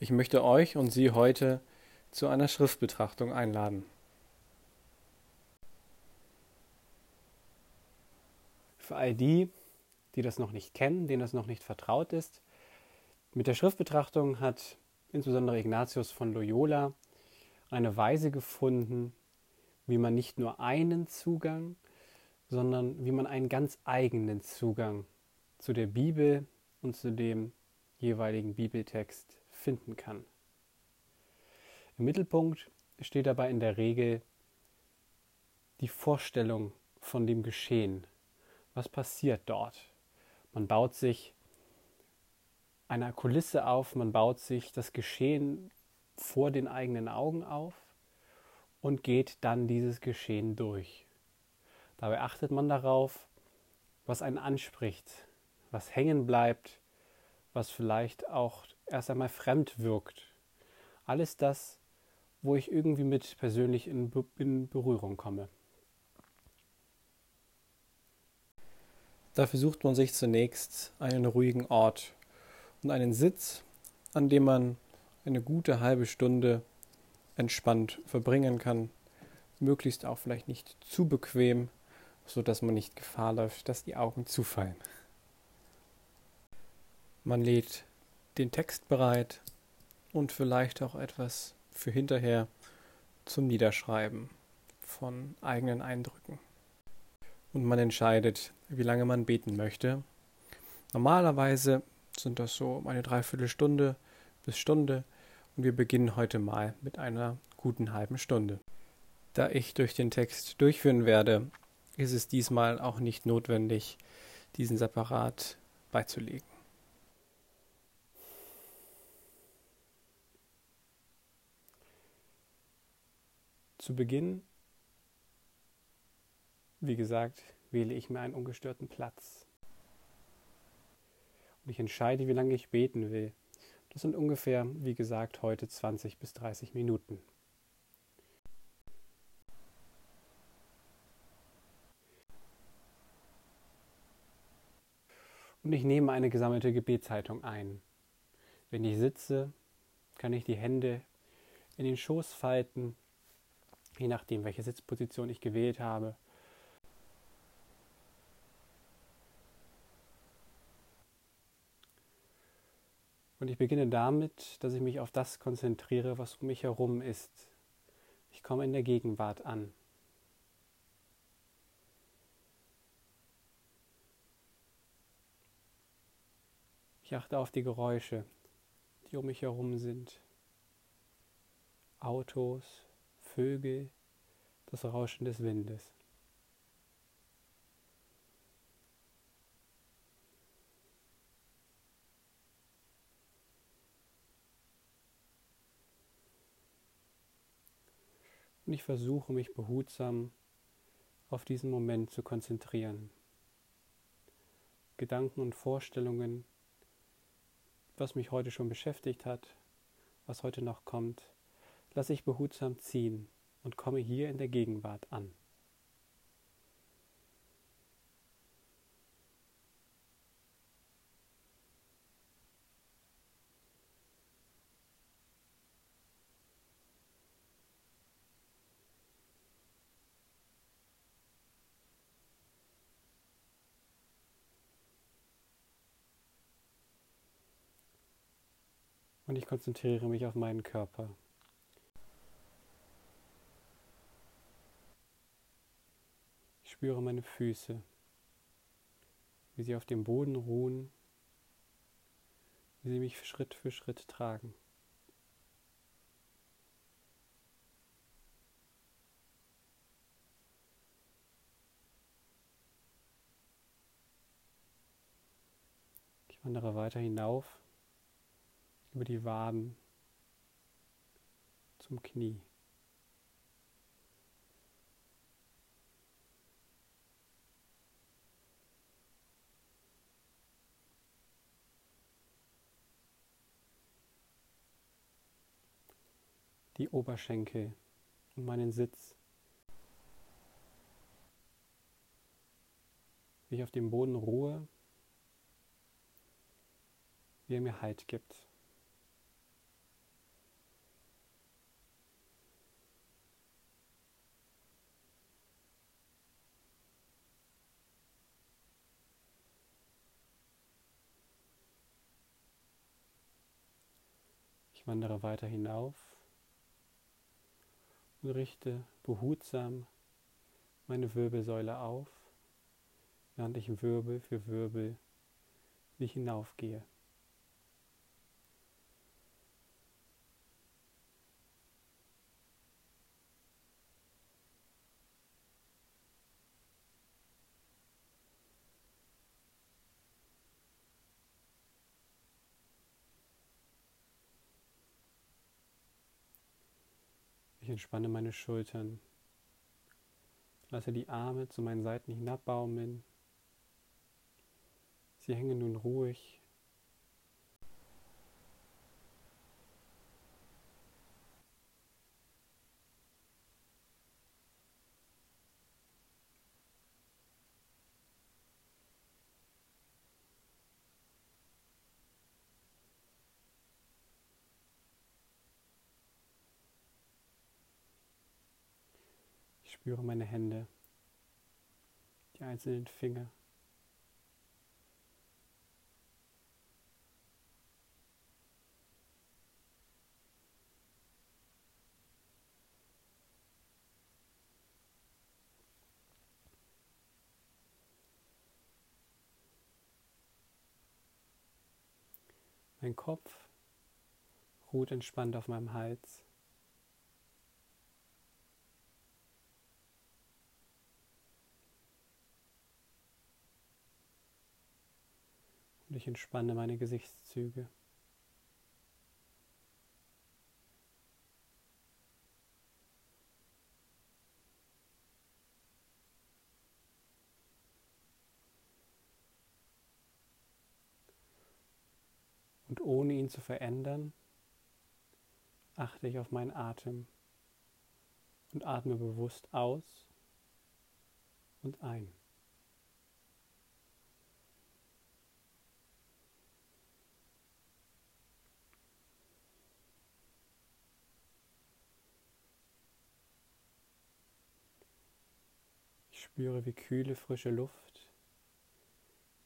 Ich möchte euch und Sie heute zu einer Schriftbetrachtung einladen. Für all die, die das noch nicht kennen, denen das noch nicht vertraut ist, mit der Schriftbetrachtung hat insbesondere Ignatius von Loyola eine Weise gefunden, wie man nicht nur einen Zugang, sondern wie man einen ganz eigenen Zugang zu der Bibel und zu dem jeweiligen Bibeltext finden kann. Im Mittelpunkt steht dabei in der Regel die Vorstellung von dem Geschehen. Was passiert dort? Man baut sich eine Kulisse auf, man baut sich das Geschehen vor den eigenen Augen auf und geht dann dieses Geschehen durch. Dabei achtet man darauf, was einen anspricht, was hängen bleibt, was vielleicht auch erst einmal fremd wirkt. Alles das, wo ich irgendwie mit persönlich in, Be in Berührung komme. Dafür sucht man sich zunächst einen ruhigen Ort und einen Sitz, an dem man eine gute halbe Stunde entspannt verbringen kann, möglichst auch vielleicht nicht zu bequem, so dass man nicht Gefahr läuft, dass die Augen zufallen. Man lädt den Text bereit und vielleicht auch etwas für hinterher zum Niederschreiben von eigenen Eindrücken. Und man entscheidet, wie lange man beten möchte. Normalerweise sind das so eine Dreiviertelstunde bis Stunde und wir beginnen heute mal mit einer guten halben Stunde. Da ich durch den Text durchführen werde, ist es diesmal auch nicht notwendig, diesen separat beizulegen. Zu Beginn, wie gesagt, wähle ich mir einen ungestörten Platz. Und ich entscheide, wie lange ich beten will. Das sind ungefähr, wie gesagt, heute 20 bis 30 Minuten. Und ich nehme eine gesammelte Gebetszeitung ein. Wenn ich sitze, kann ich die Hände in den Schoß falten je nachdem, welche Sitzposition ich gewählt habe. Und ich beginne damit, dass ich mich auf das konzentriere, was um mich herum ist. Ich komme in der Gegenwart an. Ich achte auf die Geräusche, die um mich herum sind. Autos, Vögel, das Rauschen des Windes. Und ich versuche mich behutsam auf diesen Moment zu konzentrieren. Gedanken und Vorstellungen, was mich heute schon beschäftigt hat, was heute noch kommt, lasse ich behutsam ziehen und komme hier in der Gegenwart an. Und ich konzentriere mich auf meinen Körper. Spüre meine Füße, wie sie auf dem Boden ruhen, wie sie mich Schritt für Schritt tragen. Ich wandere weiter hinauf über die Waden zum Knie. die Oberschenkel und meinen Sitz. Wie ich auf dem Boden ruhe, wie er mir Halt gibt. Ich wandere weiter hinauf und richte behutsam meine Wirbelsäule auf, während ich Wirbel für Wirbel wie hinaufgehe. Entspanne meine Schultern. Lasse die Arme zu meinen Seiten hinabbaumeln. Sie hängen nun ruhig Ich spüre meine Hände, die einzelnen Finger. Mein Kopf ruht entspannt auf meinem Hals. Und ich entspanne meine Gesichtszüge. Und ohne ihn zu verändern, achte ich auf meinen Atem und atme bewusst aus und ein. Ich spüre, wie kühle, frische Luft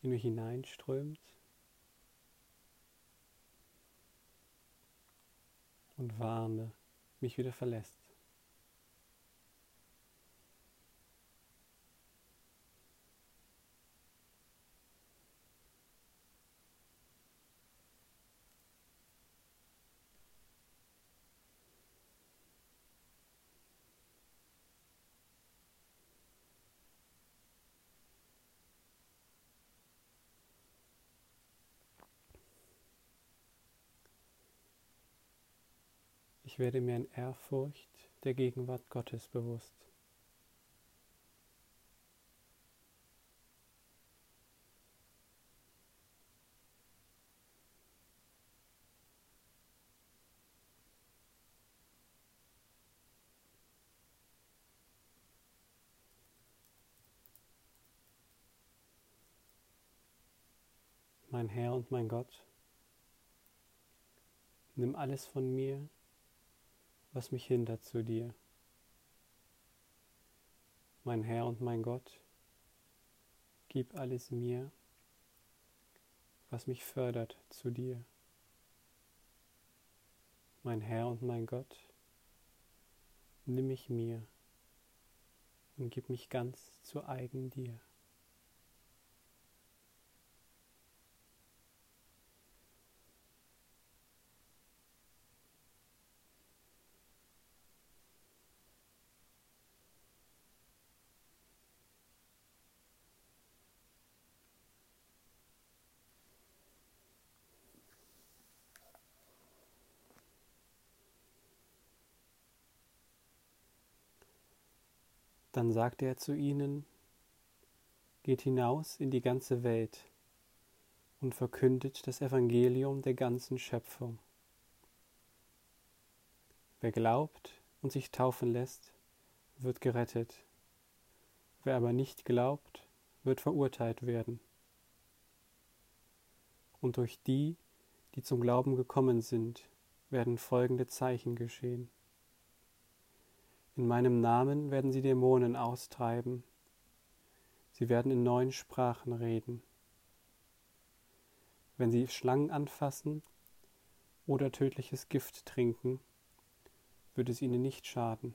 in mich hineinströmt und warme mich wieder verlässt. Ich werde mir in Ehrfurcht der Gegenwart Gottes bewusst. Mein Herr und mein Gott, nimm alles von mir, was mich hindert zu dir. Mein Herr und mein Gott, gib alles mir, was mich fördert zu dir. Mein Herr und mein Gott, nimm mich mir und gib mich ganz zu eigen dir. Dann sagte er zu ihnen, Geht hinaus in die ganze Welt und verkündet das Evangelium der ganzen Schöpfung. Wer glaubt und sich taufen lässt, wird gerettet. Wer aber nicht glaubt, wird verurteilt werden. Und durch die, die zum Glauben gekommen sind, werden folgende Zeichen geschehen. In meinem Namen werden sie Dämonen austreiben. Sie werden in neuen Sprachen reden. Wenn sie Schlangen anfassen, oder tödliches Gift trinken, wird es ihnen nicht schaden.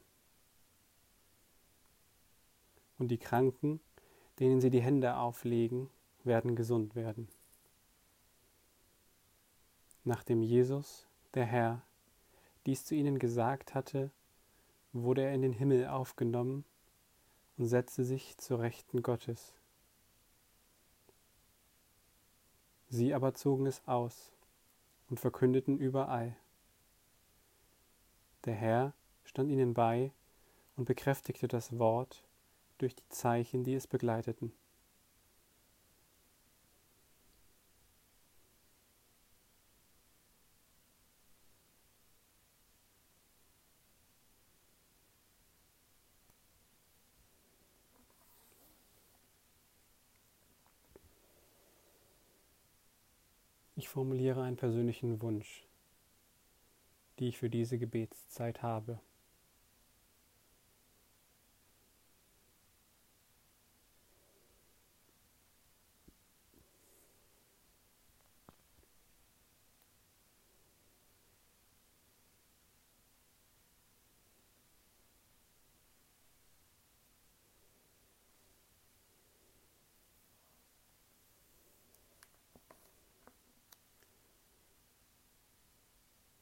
Und die Kranken, denen sie die Hände auflegen, werden gesund werden. Nachdem Jesus, der Herr, dies zu ihnen gesagt hatte, wurde er in den Himmel aufgenommen und setzte sich zur Rechten Gottes. Sie aber zogen es aus und verkündeten überall. Der Herr stand ihnen bei und bekräftigte das Wort durch die Zeichen, die es begleiteten. Ich formuliere einen persönlichen Wunsch, die ich für diese Gebetszeit habe.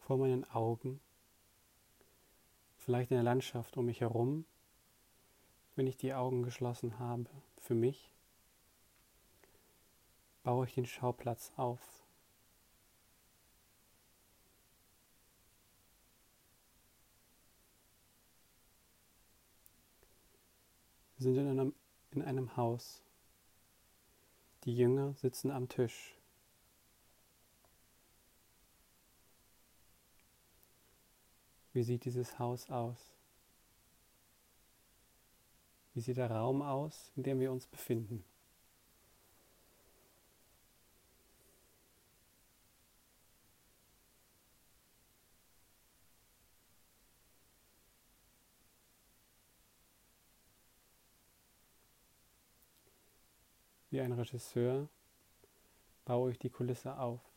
Vor meinen Augen, vielleicht in der Landschaft um mich herum, wenn ich die Augen geschlossen habe, für mich, baue ich den Schauplatz auf. Wir sind in einem, in einem Haus. Die Jünger sitzen am Tisch. Wie sieht dieses Haus aus? Wie sieht der Raum aus, in dem wir uns befinden? Wie ein Regisseur baue ich die Kulisse auf.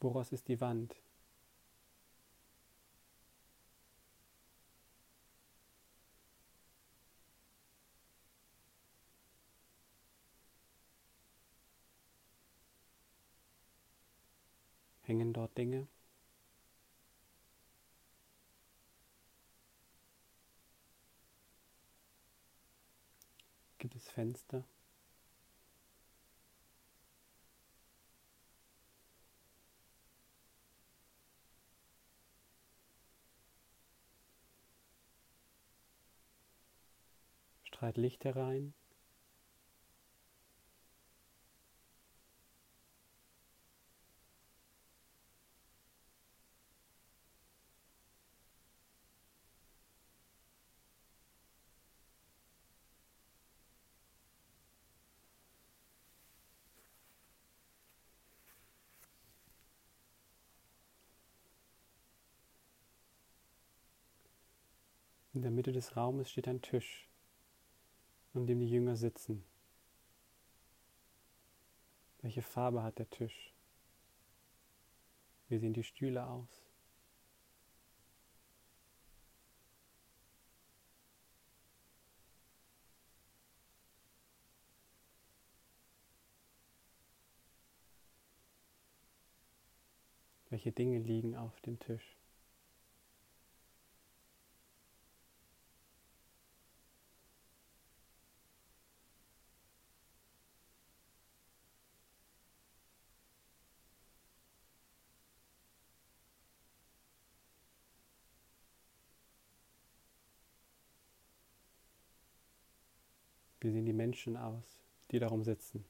Woraus ist die Wand? Hängen dort Dinge? Gibt es Fenster? Strahlt Licht herein. In der Mitte des Raumes steht ein Tisch an dem die Jünger sitzen. Welche Farbe hat der Tisch? Wie sehen die Stühle aus? Welche Dinge liegen auf dem Tisch? Wie sehen die Menschen aus, die darum sitzen?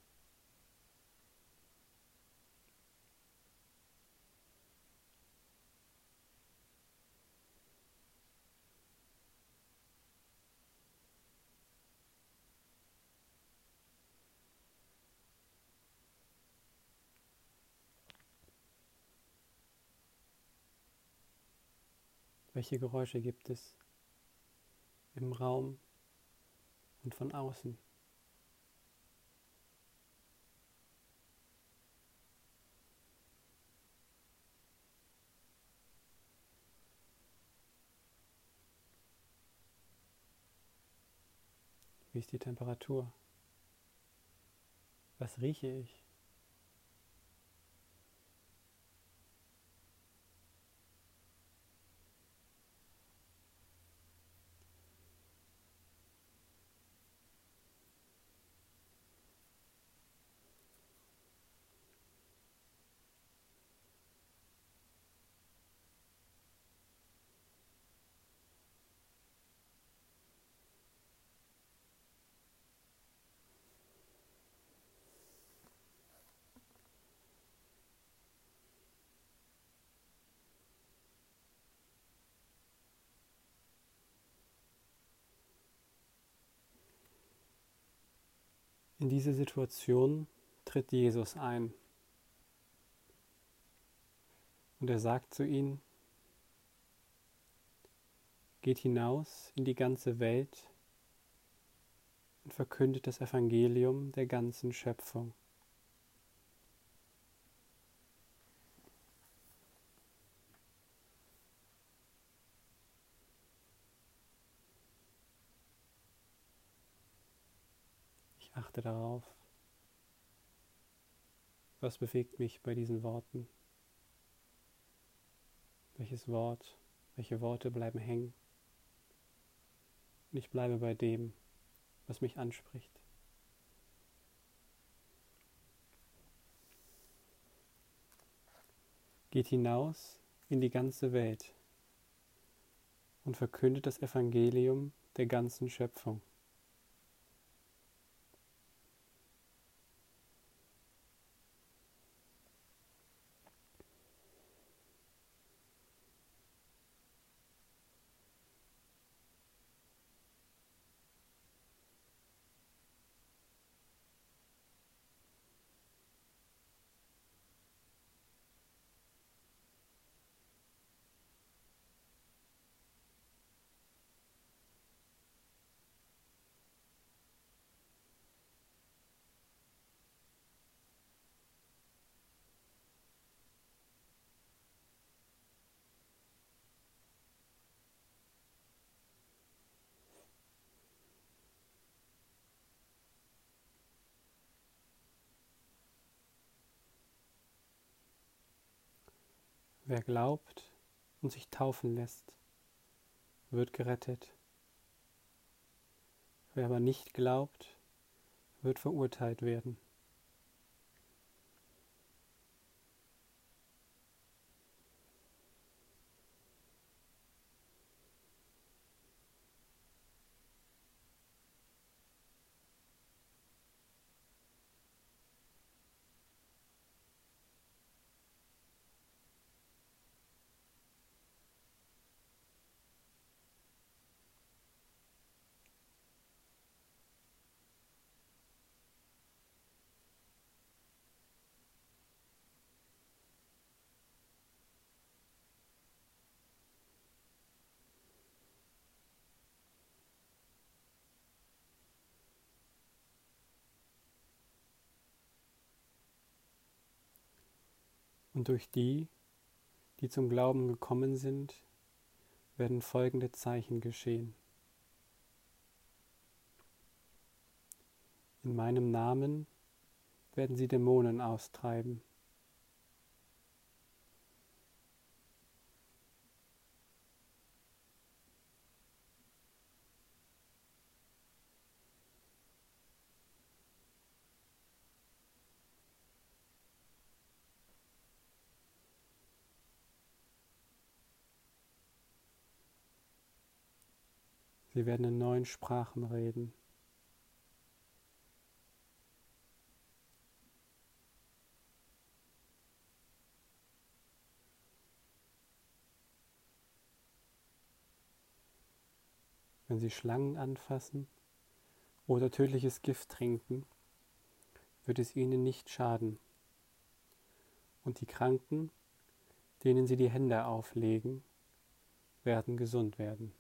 Welche Geräusche gibt es im Raum und von außen. Wie ist die Temperatur? Was rieche ich? In diese Situation tritt Jesus ein. Und er sagt zu ihnen, geht hinaus in die ganze Welt und verkündet das Evangelium der ganzen Schöpfung. achte darauf, was bewegt mich bei diesen Worten. Welches Wort, welche Worte bleiben hängen. Und ich bleibe bei dem, was mich anspricht. Geht hinaus in die ganze Welt und verkündet das Evangelium der ganzen Schöpfung. Wer glaubt und sich taufen lässt, wird gerettet. Wer aber nicht glaubt, wird verurteilt werden. Und durch die, die zum Glauben gekommen sind, werden folgende Zeichen geschehen. In meinem Namen werden sie Dämonen austreiben. Sie werden in neuen Sprachen reden. Wenn Sie Schlangen anfassen oder tödliches Gift trinken, wird es ihnen nicht schaden. Und die Kranken, denen Sie die Hände auflegen, werden gesund werden.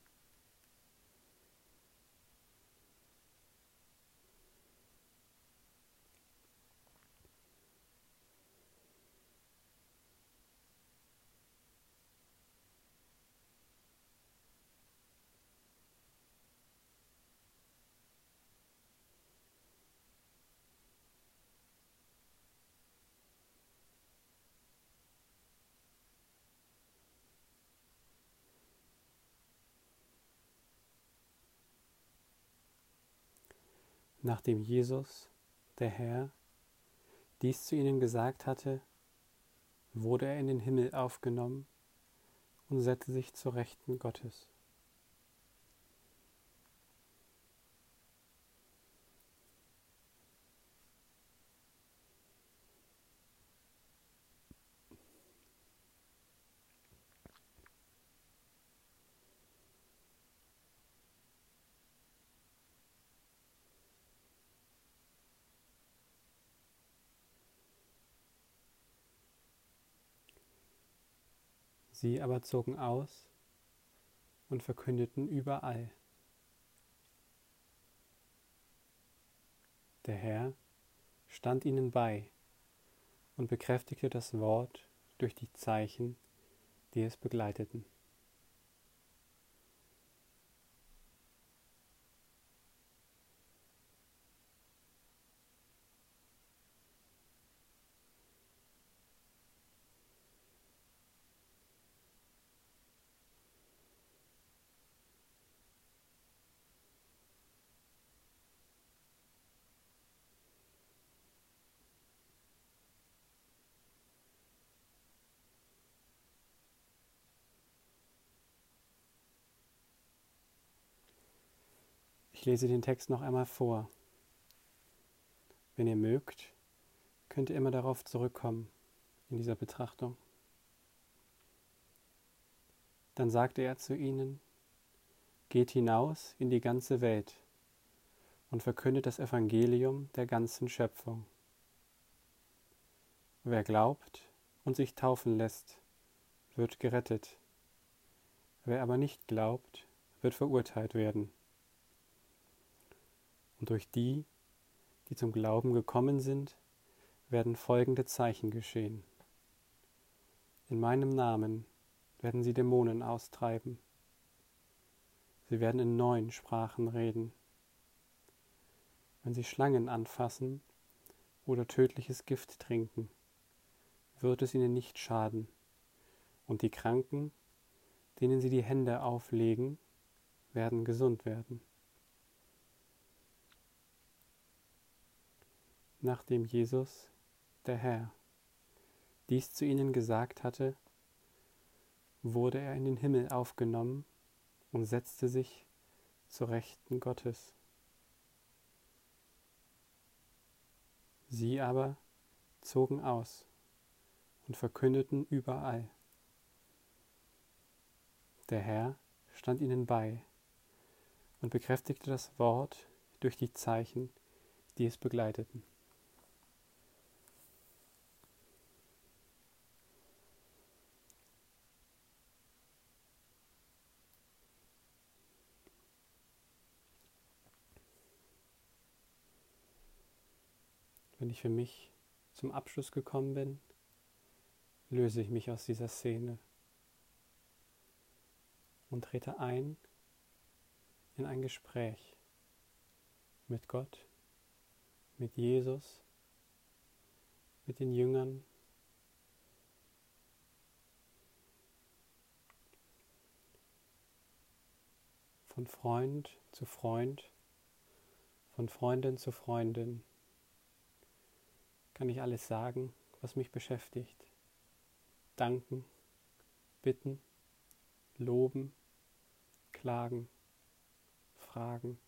Nachdem Jesus, der Herr, dies zu ihnen gesagt hatte, wurde er in den Himmel aufgenommen und setzte sich zur Rechten Gottes. Sie aber zogen aus und verkündeten überall. Der Herr stand ihnen bei und bekräftigte das Wort durch die Zeichen, die es begleiteten. Lese den Text noch einmal vor. Wenn ihr mögt, könnt ihr immer darauf zurückkommen in dieser Betrachtung. Dann sagte er zu ihnen, Geht hinaus in die ganze Welt und verkündet das Evangelium der ganzen Schöpfung. Wer glaubt und sich taufen lässt, wird gerettet. Wer aber nicht glaubt, wird verurteilt werden. Und durch die, die zum Glauben gekommen sind, werden folgende Zeichen geschehen. In meinem Namen werden sie Dämonen austreiben. Sie werden in neuen Sprachen reden. Wenn sie Schlangen anfassen oder tödliches Gift trinken, wird es ihnen nicht schaden. Und die Kranken, denen sie die Hände auflegen, werden gesund werden. Nachdem Jesus, der Herr, dies zu ihnen gesagt hatte, wurde er in den Himmel aufgenommen und setzte sich zur Rechten Gottes. Sie aber zogen aus und verkündeten überall. Der Herr stand ihnen bei und bekräftigte das Wort durch die Zeichen, die es begleiteten. Wenn ich für mich zum Abschluss gekommen bin, löse ich mich aus dieser Szene und trete ein in ein Gespräch mit Gott, mit Jesus, mit den Jüngern, von Freund zu Freund, von Freundin zu Freundin kann ich alles sagen, was mich beschäftigt. Danken, bitten, loben, klagen, fragen.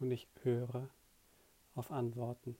Und ich höre auf Antworten.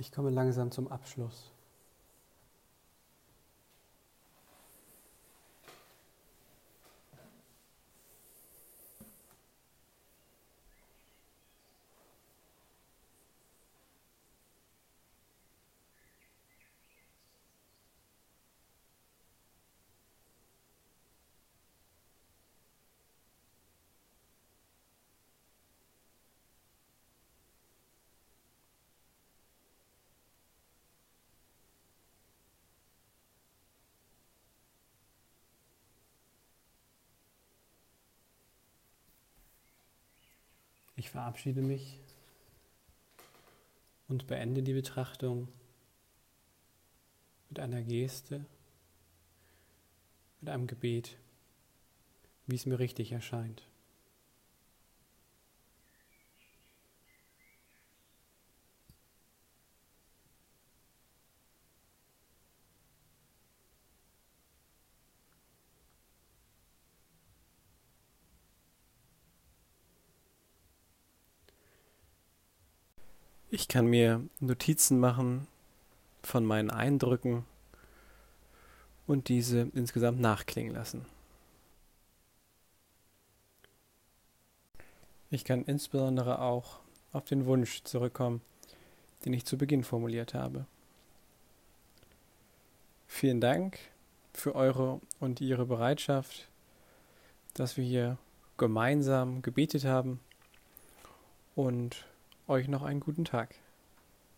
Ich komme langsam zum Abschluss. Ich verabschiede mich und beende die Betrachtung mit einer Geste, mit einem Gebet, wie es mir richtig erscheint. Ich kann mir Notizen machen von meinen Eindrücken und diese insgesamt nachklingen lassen. Ich kann insbesondere auch auf den Wunsch zurückkommen, den ich zu Beginn formuliert habe. Vielen Dank für eure und ihre Bereitschaft, dass wir hier gemeinsam gebetet haben und euch noch einen guten Tag.